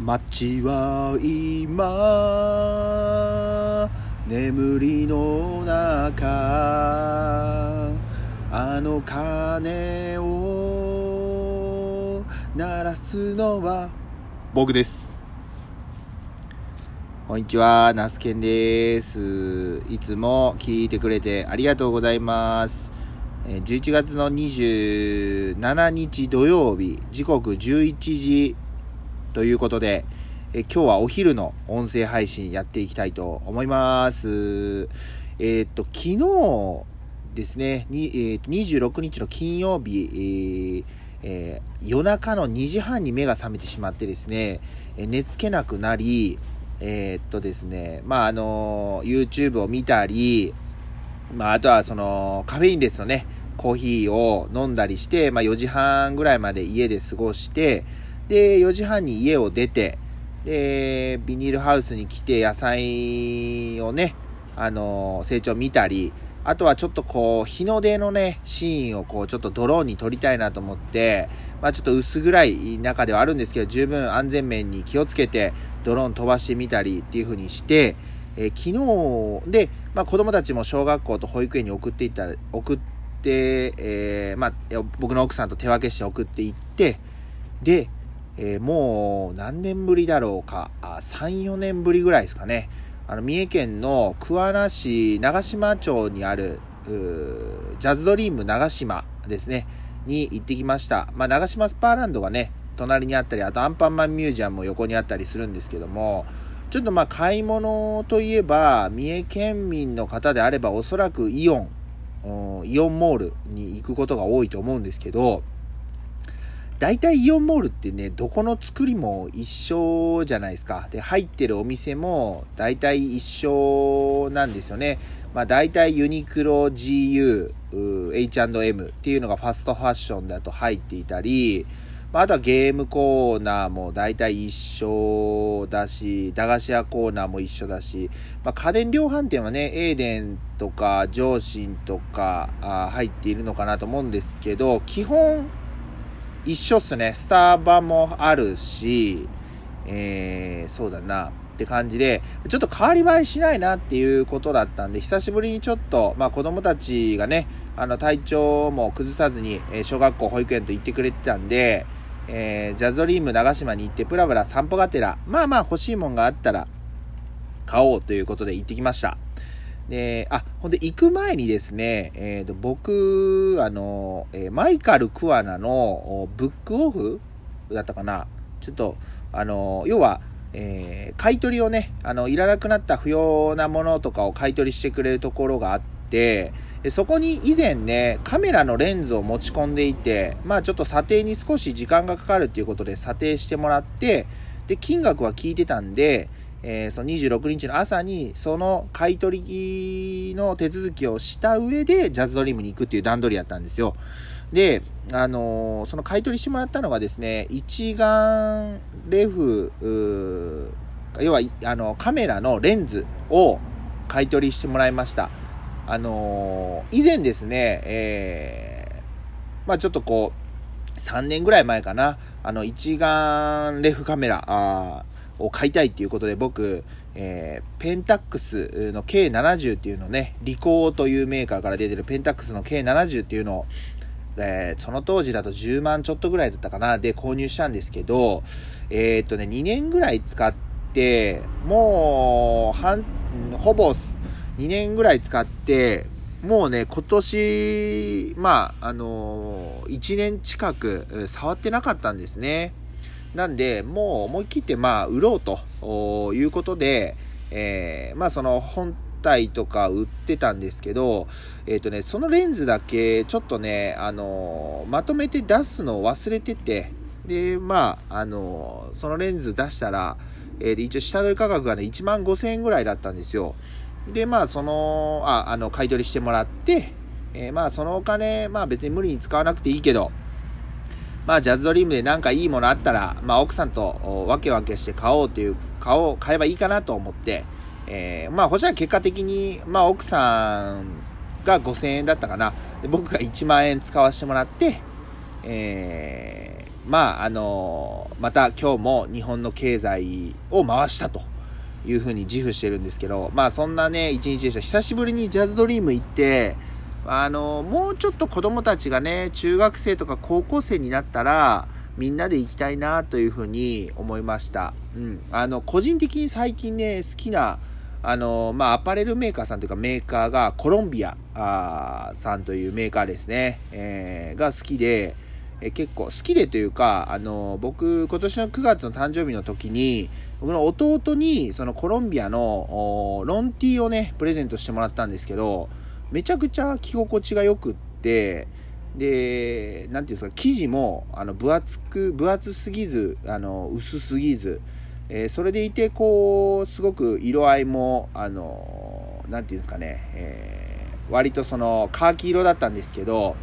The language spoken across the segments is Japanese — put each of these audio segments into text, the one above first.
街は今眠りの中あの鐘を鳴らすのは僕ですこんにちは、ナスケンです。いつも聞いてくれてありがとうございます。11月の27日土曜日、時刻11時ということで、え今日はお昼の音声配信やっていきたいと思います。えーっと、昨日ですね、にえーっと26日の金曜日、えーえー夜中の2時半に目が覚めてしまってですね、え寝つけなくなり、えっとですね、まあ、あの YouTube を見たり、まあ、あとはその、カフェインレスのね、コーヒーを飲んだりして、まあ、4時半ぐらいまで家で過ごして、で、4時半に家を出て、で、ビニールハウスに来て野菜をね、あの、成長見たり、あとはちょっとこう、日の出のね、シーンをこう、ちょっとドローンに撮りたいなと思って、まあちょっと薄暗い中ではあるんですけど、十分安全面に気をつけて、ドローン飛ばしてみたりっていう風にして、えー昨日で、まあ、子供たちも小学校と保育園に送っていった、送って、えーまあ、僕の奥さんと手分けして送っていって、で、えーもう何年ぶりだろうか、あ3、4年ぶりぐらいですかね。あの、三重県の桑名市長島町にある、ジャズドリーム長島ですね、に行ってきました。まあ、長島スパーランドがね、隣にあったり、あとアンパンマンミュージアムも横にあったりするんですけども、ちょっとまあ買い物といえば、三重県民の方であればおそらくイオン、イオンモールに行くことが多いと思うんですけど、大体イオンモールってね、どこの作りも一緒じゃないですか。で、入ってるお店も大体一緒なんですよね。まあ大体ユニクロ、GU、H&M っていうのがファストファッションだと入っていたり、まあ、あとはゲームコーナーも大体一緒だし、駄菓子屋コーナーも一緒だし、まあ、家電量販店はね、エーデンとか、上信とかあ入っているのかなと思うんですけど、基本一緒っすね。スターバもあるし、えー、そうだな。って感じで、ちょっと変わり映えしないなっていうことだったんで、久しぶりにちょっと、まあ子供たちがね、あの体調も崩さずに、え小学校、保育園と行ってくれてたんで、えージャズリーム長島に行ってプラプラ散歩がてら、まあまあ欲しいもんがあったら買おうということで行ってきました。で、あ、ほんで行く前にですね、えっ、と、僕、あの、えマイカル・クワナのブックオフだったかな。ちょっと、あの、要は、えー買い取りをね、あの、いらなくなった不要なものとかを買い取りしてくれるところがあって、そこに以前ね、カメラのレンズを持ち込んでいて、まあちょっと査定に少し時間がかかるっていうことで査定してもらって、で、金額は聞いてたんで、えーその26日の朝に、その買い取りの手続きをした上で、ジャズドリームに行くっていう段取りやったんですよ。で、あのーその買い取りしてもらったのがですね、一眼レフ、要は、あの、カメラのレンズを買い取りしてもらいました。あのー以前ですね、えーまあちょっとこう、3年ぐらい前かな、あの、一眼レフカメラあを買いたいっていうことで僕、えーペンタックスの K70 っていうのね、リコーというメーカーから出てるペンタックスの K70 っていうのを、えーその当時だと10万ちょっとぐらいだったかな、で購入したんですけど、えーっとね、2年ぐらい使って、もう、半、ほぼ、2年ぐらい使って、もうね、今年、まあ、あのー、1年近く触ってなかったんですね。なんで、もう思い切って、まあ、売ろうということで、えーまあ、その本体とか売ってたんですけど、えっ、とね、そのレンズだけ、ちょっとね、あのーまとめて出すのを忘れてて、で、まあ、あのそのレンズ出したら、えー一応下取り価格がね、1万5000円ぐらいだったんですよ。で、まあ、その、あ、あの、買い取りしてもらって、えーまあ、そのお金、まあ別に無理に使わなくていいけど、まあ、ジャズドリームでなんかいいものあったら、まあ、奥さんとおわけわけして買おうという、買おう、買えばいいかなと思って、えーまあ、ほしたら結果的に、まあ、奥さんが5000円だったかな。で僕が1万円使わせてもらって、えーまあ、あのー、また今日も日本の経済を回したというふうに自負してるんですけど、まあそんなね、一日でした。久しぶりにジャズドリーム行って、あの、もうちょっと子供たちがね、中学生とか高校生になったら、みんなで行きたいなというふうに思いました。うん。あの、個人的に最近ね、好きな、あの、まあ、アパレルメーカーさんというかメーカーがコロンビアさんというメーカーですね、えー、が好きで、え、結構好きでというか、あの、僕、今年の9月の誕生日の時に、僕の弟に、そのコロンビアのロンティーをね、プレゼントしてもらったんですけど、めちゃくちゃ着心地が良くって、で、なんていうんですか、生地も、あの、分厚く、分厚すぎず、あの、薄すぎず、えー、それでいて、こう、すごく色合いも、あの、なんていうんですかね、えー、割とその、カーキ色だったんですけど、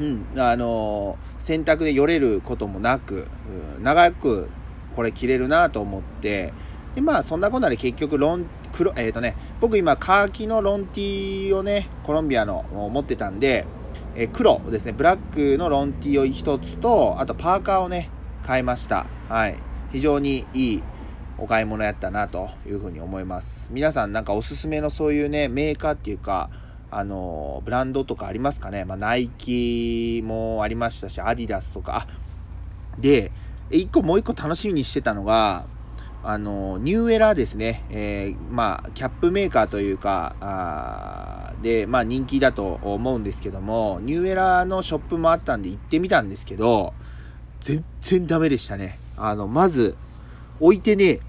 うん、あの、洗濯でよれることもなく、うん、長くこれ着れるなと思って、で、まあ、そんなことなで結局、ロン、黒、えっ、ー、とね、僕今、カーキのロンティーをね、コロンビアの持ってたんで、えー、黒ですね、ブラックのロンティーを1つと、あとパーカーをね、買いました。はい。非常にいいお買い物やったなというふうに思います。皆さんなんかおすすめのそういうね、メーカーっていうか、あの、ブランドとかありますかね？まあ、ナイキもありましたし、アディダスとか。で、一個もう一個楽しみにしてたのが、あの、ニューエラーですね。えー、まあ、キャップメーカーというか、あで、まあ人気だと思うんですけども、ニューエラーのショップもあったんで行ってみたんですけど、全然ダメでしたね。あの、まず、置いてね、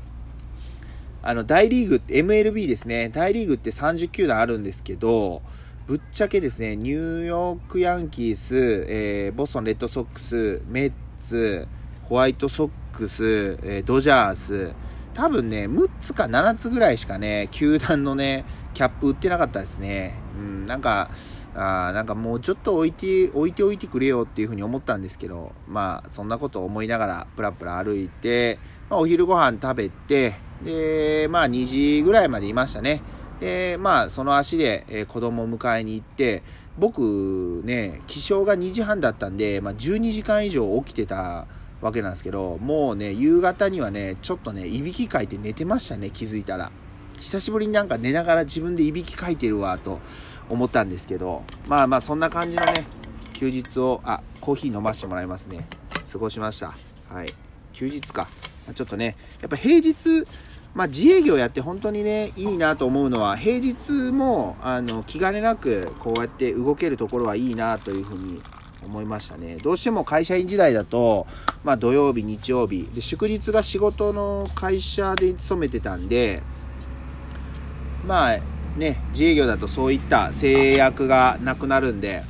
あの、大リーグって、MLB ですね。大リーグって30球団あるんですけど、ぶっちゃけですね、ニューヨークヤンキース、えー、ボストンレッドソックス、メッツ、ホワイトソックス、えー、ドジャース、多分ね、6つか7つぐらいしかね、球団のね、キャップ売ってなかったですね。うん、なんか、あなんかもうちょっと置いて、置いておいてくれよっていうふうに思ったんですけど、まあ、そんなことを思いながら、プラプラ歩いて、まあ、お昼ご飯食べて、で、まあ、2時ぐらいまでいましたね。で、まあ、その足で、えー、子供を迎えに行って、僕ね、起床が2時半だったんで、まあ、12時間以上起きてたわけなんですけど、もうね、夕方にはね、ちょっとね、いびきかいて寝てましたね、気づいたら。久しぶりになんか寝ながら自分でいびきかいてるわ、と思ったんですけど、まあまあ、そんな感じのね、休日を、あ、コーヒー飲ませてもらいますね。過ごしました。はい。休日か。ちょっとね、やっぱ平日、まあ、自営業やって本当にね、いいなと思うのは、平日も、あの、気兼ねなく、こうやって動けるところはいいなというふうに思いましたね。どうしても会社員時代だと、まあ土曜日、日曜日、で祝日が仕事の会社で勤めてたんで、まあね、自営業だとそういった制約がなくなるんで、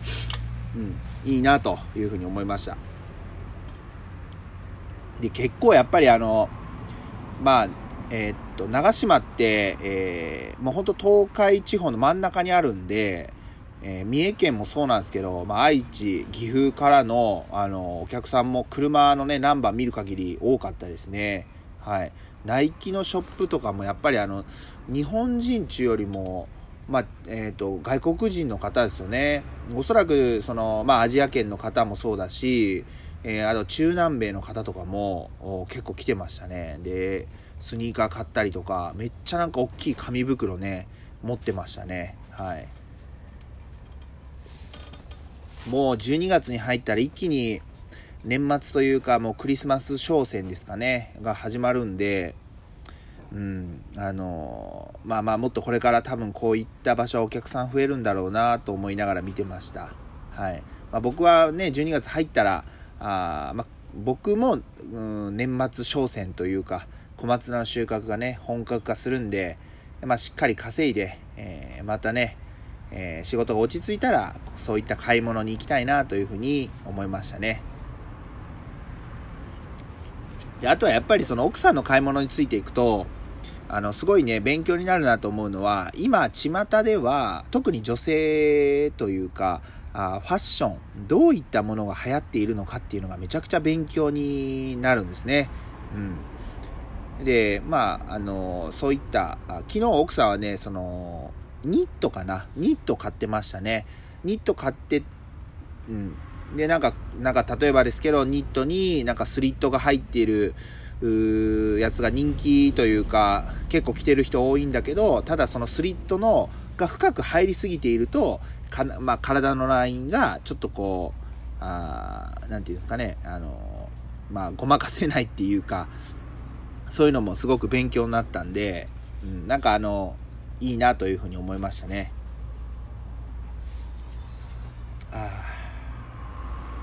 うん、いいなというふうに思いました。で、結構やっぱりあの、まあ、えー、っと、長島って、えー、もうほんと東海地方の真ん中にあるんで、えー、三重県もそうなんですけど、まあ、愛知、岐阜からの、あの、お客さんも車のね、ナンバー見る限り多かったですね。はい。ナイキのショップとかもやっぱりあの、日本人中よりも、まあ、えっ、ー、と、外国人の方ですよね。おそらく、その、まあ、アジア圏の方もそうだし、えー、あと中南米の方とかも結構来てましたね。で、スニーカー買ったりとか、めっちゃなんか大きい紙袋ね、持ってましたね。はい。もう12月に入ったら一気に年末というかもうクリスマス商戦ですかね、が始まるんで、うん、あのまあまあもっとこれから多分こういった場所はお客さん増えるんだろうなと思いながら見てました。はい。まあ、僕はね、12月入ったら、あまあ、僕も、うん、年末商戦というか、小松菜の収穫がね、本格化するんで、まあ、しっかり稼いで、えー、またね、えー、仕事が落ち着いたら、そういった買い物に行きたいなというふうに思いましたね。であとはやっぱりその奥さんの買い物についていくと、あの、すごいね、勉強になるなと思うのは、今、巷では、特に女性というか、あファッション、どういったものが流行っているのかっていうのがめちゃくちゃ勉強になるんですね。うん。で、まあ、あの、そういった、昨日奥さんはね、その、ニットかな？ニット買ってましたね。ニット買って、うん。で、なんか、なんか例えばですけど、ニットになんかスリットが入っている、うやつが人気というか、結構着てる人多いんだけど、ただそのスリットの、が深く入りすぎていると、かまあ、体のラインがちょっとこう、あなんていうんですかね、あの、まあ、ごまかせないっていうか、そういうのもすごく勉強になったんで、うん、なんかあの、いいなというふうに思いましたね。あ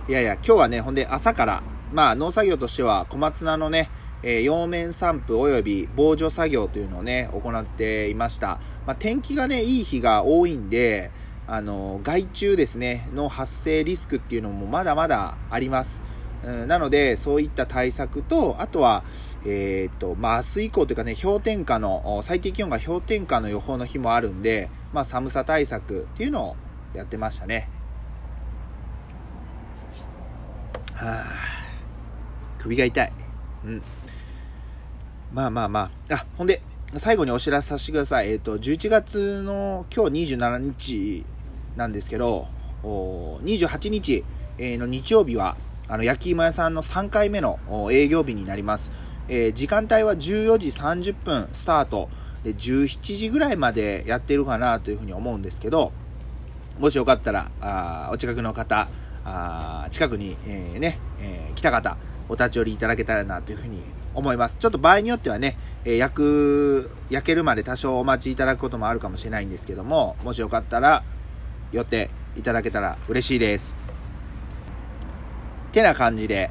いやいや、今日はね、ほんで朝から、まあ農作業としては小松菜のね、えー、葉面散布及び防除作業というのをね、行っていました。まあ、天気がね、いい日が多いんで、あの、害虫ですね、の発生リスクっていうのもまだまだあります。うん、なので、そういった対策と、あとは、えー、っと、まあ、明日以降というかね、氷点下の、最低気温が氷点下の予報の日もあるんで、まあ、寒さ対策っていうのをやってましたね。はあ、首が痛い。うん。まあまあまあ。あ、ほんで、最後にお知らせさせてください。えっ、と、11月の今日27日なんですけど、28日の日曜日は、あの、焼き芋屋さんの3回目の営業日になります。えー、時間帯は14時30分スタートで、17時ぐらいまでやってるかなというふうに思うんですけど、もしよかったら、あお近くの方、あ近くに、えー、ね、えー、来た方、お立ち寄りいただけたらなというふうに思います。ちょっと場合によってはね、えー、焼く、焼けるまで多少お待ちいただくこともあるかもしれないんですけども、もしよかったら、寄っていただけたら嬉しいです。てな感じで、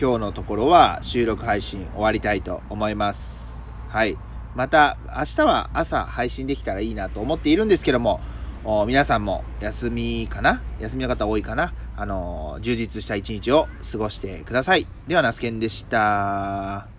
今日のところは収録配信終わりたいと思います。はい。また、明日は朝配信できたらいいなと思っているんですけども、皆さんも休みかな？休みの方多いかな？あの、充実した一日を過ごしてください。では、ナスケンでした。